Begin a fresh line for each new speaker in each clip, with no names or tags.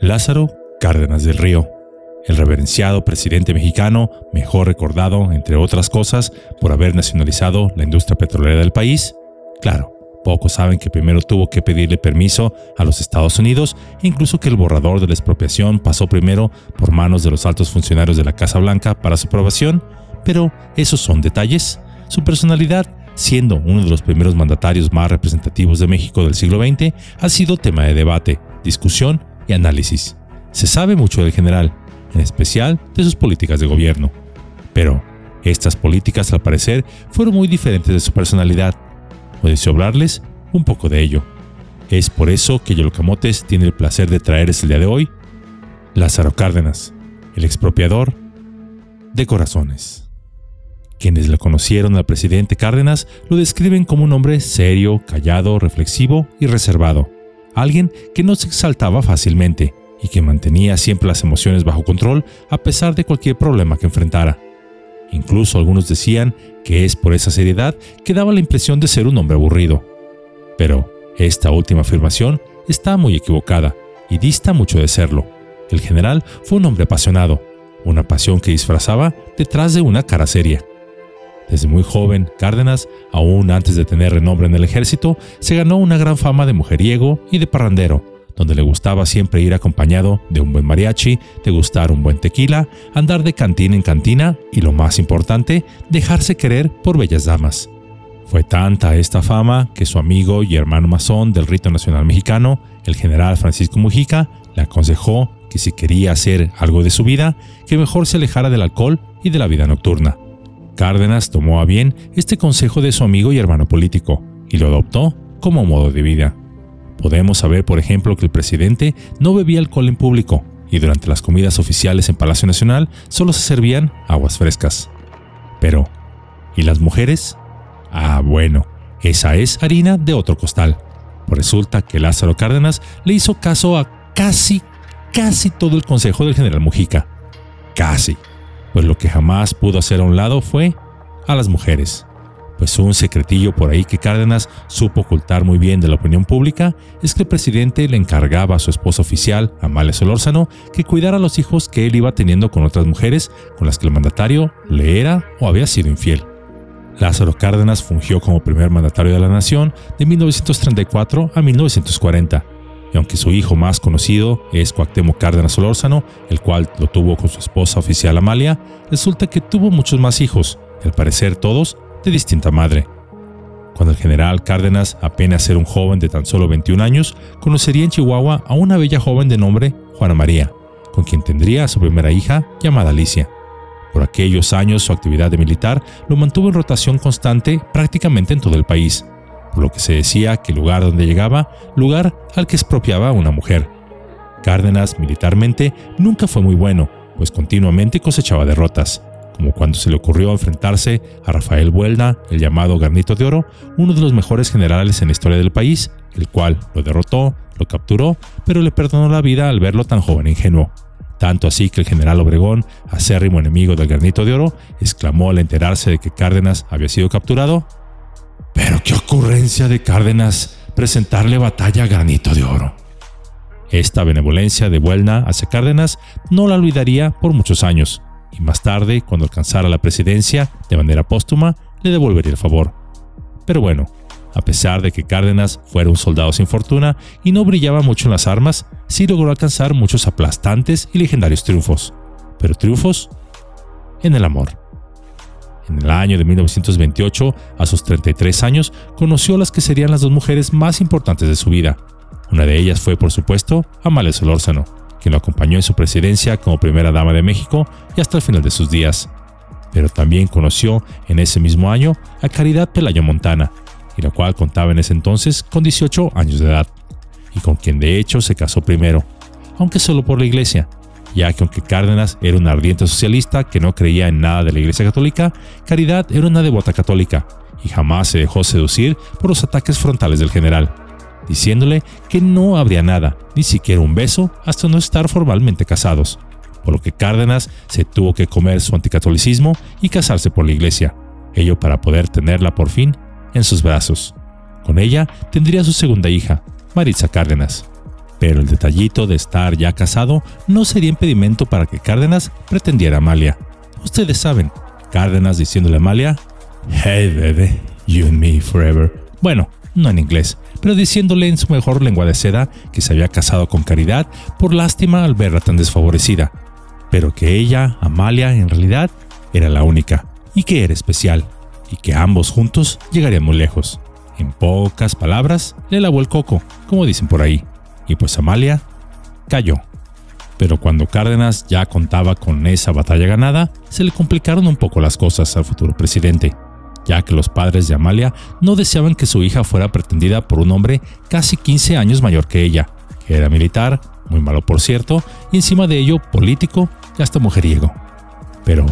Lázaro Cárdenas del Río, el reverenciado presidente mexicano, mejor recordado, entre otras cosas, por haber nacionalizado la industria petrolera del país. Claro, pocos saben que primero tuvo que pedirle permiso a los Estados Unidos, incluso que el borrador de la expropiación pasó primero por manos de los altos funcionarios de la Casa Blanca para su aprobación, pero esos son detalles. Su personalidad, siendo uno de los primeros mandatarios más representativos de México del siglo XX, ha sido tema de debate, discusión y análisis. Se sabe mucho del general, en especial de sus políticas de gobierno. Pero estas políticas al parecer fueron muy diferentes de su personalidad. O deseo hablarles un poco de ello. Es por eso que Yolocamotes tiene el placer de traerles el día de hoy Lázaro Cárdenas, el expropiador de corazones. Quienes lo conocieron al presidente Cárdenas lo describen como un hombre serio, callado, reflexivo y reservado. Alguien que no se exaltaba fácilmente y que mantenía siempre las emociones bajo control a pesar de cualquier problema que enfrentara. Incluso algunos decían que es por esa seriedad que daba la impresión de ser un hombre aburrido. Pero esta última afirmación está muy equivocada y dista mucho de serlo. El general fue un hombre apasionado, una pasión que disfrazaba detrás de una cara seria. Desde muy joven, Cárdenas, aún antes de tener renombre en el ejército, se ganó una gran fama de mujeriego y de parrandero, donde le gustaba siempre ir acompañado de un buen mariachi, degustar un buen tequila, andar de cantina en cantina y lo más importante, dejarse querer por bellas damas. Fue tanta esta fama que su amigo y hermano masón del rito nacional mexicano, el general Francisco Mujica, le aconsejó que si quería hacer algo de su vida, que mejor se alejara del alcohol y de la vida nocturna. Cárdenas tomó a bien este consejo de su amigo y hermano político y lo adoptó como modo de vida. Podemos saber, por ejemplo, que el presidente no bebía alcohol en público y durante las comidas oficiales en Palacio Nacional solo se servían aguas frescas. Pero, ¿y las mujeres? Ah, bueno, esa es harina de otro costal. Resulta que Lázaro Cárdenas le hizo caso a casi, casi todo el consejo del general Mujica. Casi. Pues lo que jamás pudo hacer a un lado fue a las mujeres pues un secretillo por ahí que Cárdenas supo ocultar muy bien de la opinión pública es que el presidente le encargaba a su esposa oficial, Amalia Solórzano, que cuidara a los hijos que él iba teniendo con otras mujeres con las que el mandatario le era o había sido infiel. Lázaro Cárdenas fungió como primer mandatario de la nación de 1934 a 1940, y aunque su hijo más conocido es Cuauhtémoc Cárdenas Solórzano, el cual lo tuvo con su esposa oficial Amalia, resulta que tuvo muchos más hijos, al parecer todos de distinta madre. Cuando el general Cárdenas apenas era un joven de tan solo 21 años, conocería en Chihuahua a una bella joven de nombre Juana María, con quien tendría a su primera hija llamada Alicia. Por aquellos años su actividad de militar lo mantuvo en rotación constante prácticamente en todo el país, por lo que se decía que lugar donde llegaba, lugar al que expropiaba una mujer. Cárdenas militarmente nunca fue muy bueno, pues continuamente cosechaba derrotas como cuando se le ocurrió enfrentarse a Rafael Buelna, el llamado Garnito de Oro, uno de los mejores generales en la historia del país, el cual lo derrotó, lo capturó, pero le perdonó la vida al verlo tan joven e ingenuo. Tanto así que el general Obregón, acérrimo enemigo del Garnito de Oro, exclamó al enterarse de que Cárdenas había sido capturado: ¡Pero qué ocurrencia de Cárdenas presentarle batalla a Granito de Oro! Esta benevolencia de Buelna hacia Cárdenas no la olvidaría por muchos años, y más tarde, cuando alcanzara la presidencia de manera póstuma, le devolvería el favor. Pero bueno, a pesar de que Cárdenas fuera un soldado sin fortuna y no brillaba mucho en las armas, sí logró alcanzar muchos aplastantes y legendarios triunfos. Pero triunfos en el amor. En el año de 1928, a sus 33 años, conoció a las que serían las dos mujeres más importantes de su vida. Una de ellas fue, por supuesto, Amalia Solórzano, quien lo acompañó en su presidencia como primera dama de México y hasta el final de sus días. Pero también conoció en ese mismo año a Caridad Pelayo Montana, y la cual contaba en ese entonces con 18 años de edad, y con quien de hecho se casó primero, aunque solo por la iglesia, ya que aunque Cárdenas era un ardiente socialista que no creía en nada de la iglesia católica, Caridad era una devota católica, y jamás se dejó seducir por los ataques frontales del general diciéndole que no habría nada, ni siquiera un beso, hasta no estar formalmente casados, por lo que Cárdenas se tuvo que comer su anticatolicismo y casarse por la iglesia, ello para poder tenerla por fin en sus brazos. Con ella tendría su segunda hija, Maritza Cárdenas. Pero el detallito de estar ya casado no sería impedimento para que Cárdenas pretendiera a Amalia. Ustedes saben, Cárdenas diciéndole a Amalia, Hey baby, you and me forever. Bueno, no en inglés, pero diciéndole en su mejor lengua de seda que se había casado con Caridad por lástima al verla tan desfavorecida, pero que ella, Amalia, en realidad era la única, y que era especial, y que ambos juntos llegarían muy lejos. En pocas palabras, le lavó el coco, como dicen por ahí, y pues Amalia cayó. Pero cuando Cárdenas ya contaba con esa batalla ganada, se le complicaron un poco las cosas al futuro presidente, ya que los padres de Amalia no deseaban que su hija fuera pretendida por un hombre casi 15 años mayor que ella, que era militar, muy malo por cierto, y encima de ello político y hasta mujeriego. Pero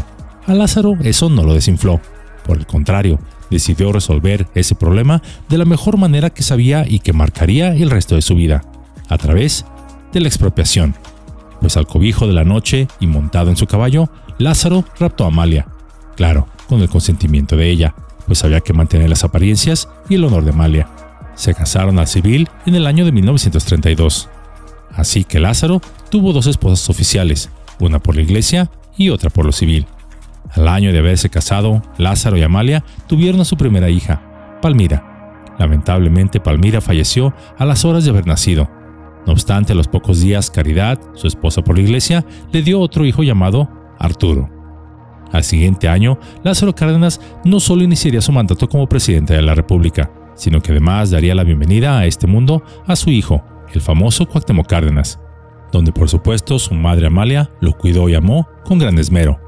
a Lázaro eso no lo desinfló, por el contrario, decidió resolver ese problema de la mejor manera que sabía y que marcaría el resto de su vida, a través de la expropiación. Pues al cobijo de la noche y montado en su caballo, Lázaro raptó a Amalia. Claro, con el consentimiento de ella, pues había que mantener las apariencias y el honor de Amalia. Se casaron al civil en el año de 1932. Así que Lázaro tuvo dos esposas oficiales, una por la iglesia y otra por lo civil. Al año de haberse casado, Lázaro y Amalia tuvieron a su primera hija, Palmira. Lamentablemente, Palmira falleció a las horas de haber nacido. No obstante, a los pocos días, Caridad, su esposa por la iglesia, le dio otro hijo llamado Arturo. Al siguiente año, Lázaro Cárdenas no solo iniciaría su mandato como presidente de la República, sino que además daría la bienvenida a este mundo a su hijo, el famoso Cuauhtémoc Cárdenas, donde por supuesto su madre Amalia lo cuidó y amó con gran esmero.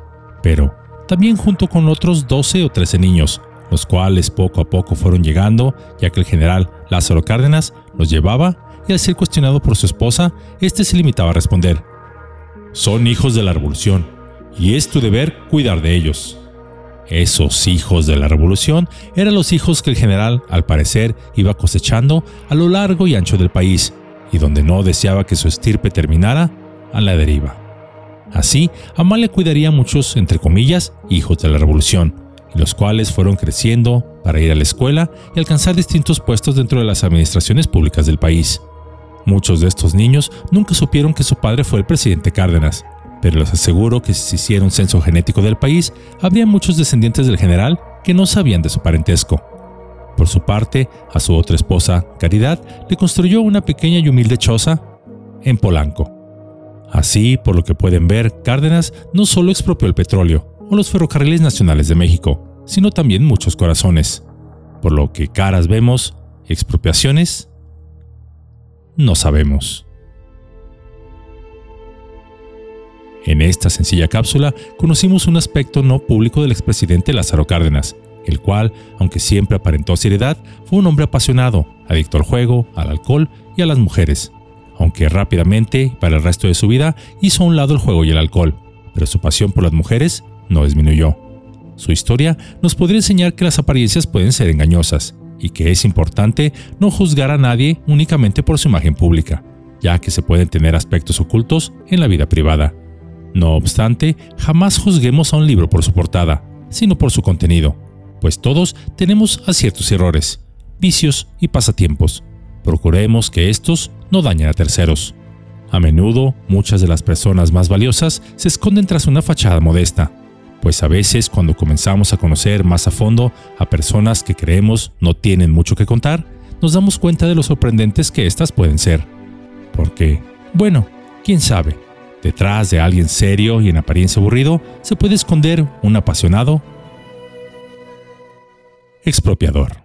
Pero, también junto con otros 12 o 13 niños, los cuales poco a poco fueron llegando, ya que el general Lázaro Cárdenas los llevaba y al ser cuestionado por su esposa, este se limitaba a responder, son hijos de la revolución, y es tu deber cuidar de ellos. Esos hijos de la revolución eran los hijos que el general, al parecer, iba cosechando a lo largo y ancho del país, y donde no deseaba que su estirpe terminara, a la deriva. Así, Amalia cuidaría a muchos, entre comillas, hijos de la revolución, los cuales fueron creciendo para ir a la escuela y alcanzar distintos puestos dentro de las administraciones públicas del país. Muchos de estos niños nunca supieron que su padre fue el presidente Cárdenas, pero les aseguro que si se hiciera un censo genético del país, habría muchos descendientes del general que no sabían de su parentesco. Por su parte, a su otra esposa, Caridad, le construyó una pequeña y humilde choza en Polanco. Así, por lo que pueden ver, Cárdenas no solo expropió el petróleo o los ferrocarriles nacionales de México, sino también muchos corazones. Por lo que caras vemos, expropiaciones, no sabemos. En esta sencilla cápsula conocimos un aspecto no público del expresidente Lázaro Cárdenas, el cual, aunque siempre aparentó seriedad, fue un hombre apasionado, adicto al juego, al alcohol y a las mujeres, aunque rápidamente, para el resto de su vida, hizo a un lado el juego y el alcohol, pero su pasión por las mujeres no disminuyó. Su historia nos podría enseñar que las apariencias pueden ser engañosas y que es importante no juzgar a nadie únicamente por su imagen pública, ya que se pueden tener aspectos ocultos en la vida privada. No obstante, jamás juzguemos a un libro por su portada, sino por su contenido, pues todos tenemos aciertos errores, vicios y pasatiempos. Procuremos que estos no dañen a terceros. A menudo, muchas de las personas más valiosas se esconden tras una fachada modesta, pues a veces cuando comenzamos a conocer más a fondo a personas que creemos no tienen mucho que contar, nos damos cuenta de lo sorprendentes que éstas pueden ser. Porque, bueno, quién sabe, detrás de alguien serio y en apariencia aburrido se puede esconder un apasionado expropiador.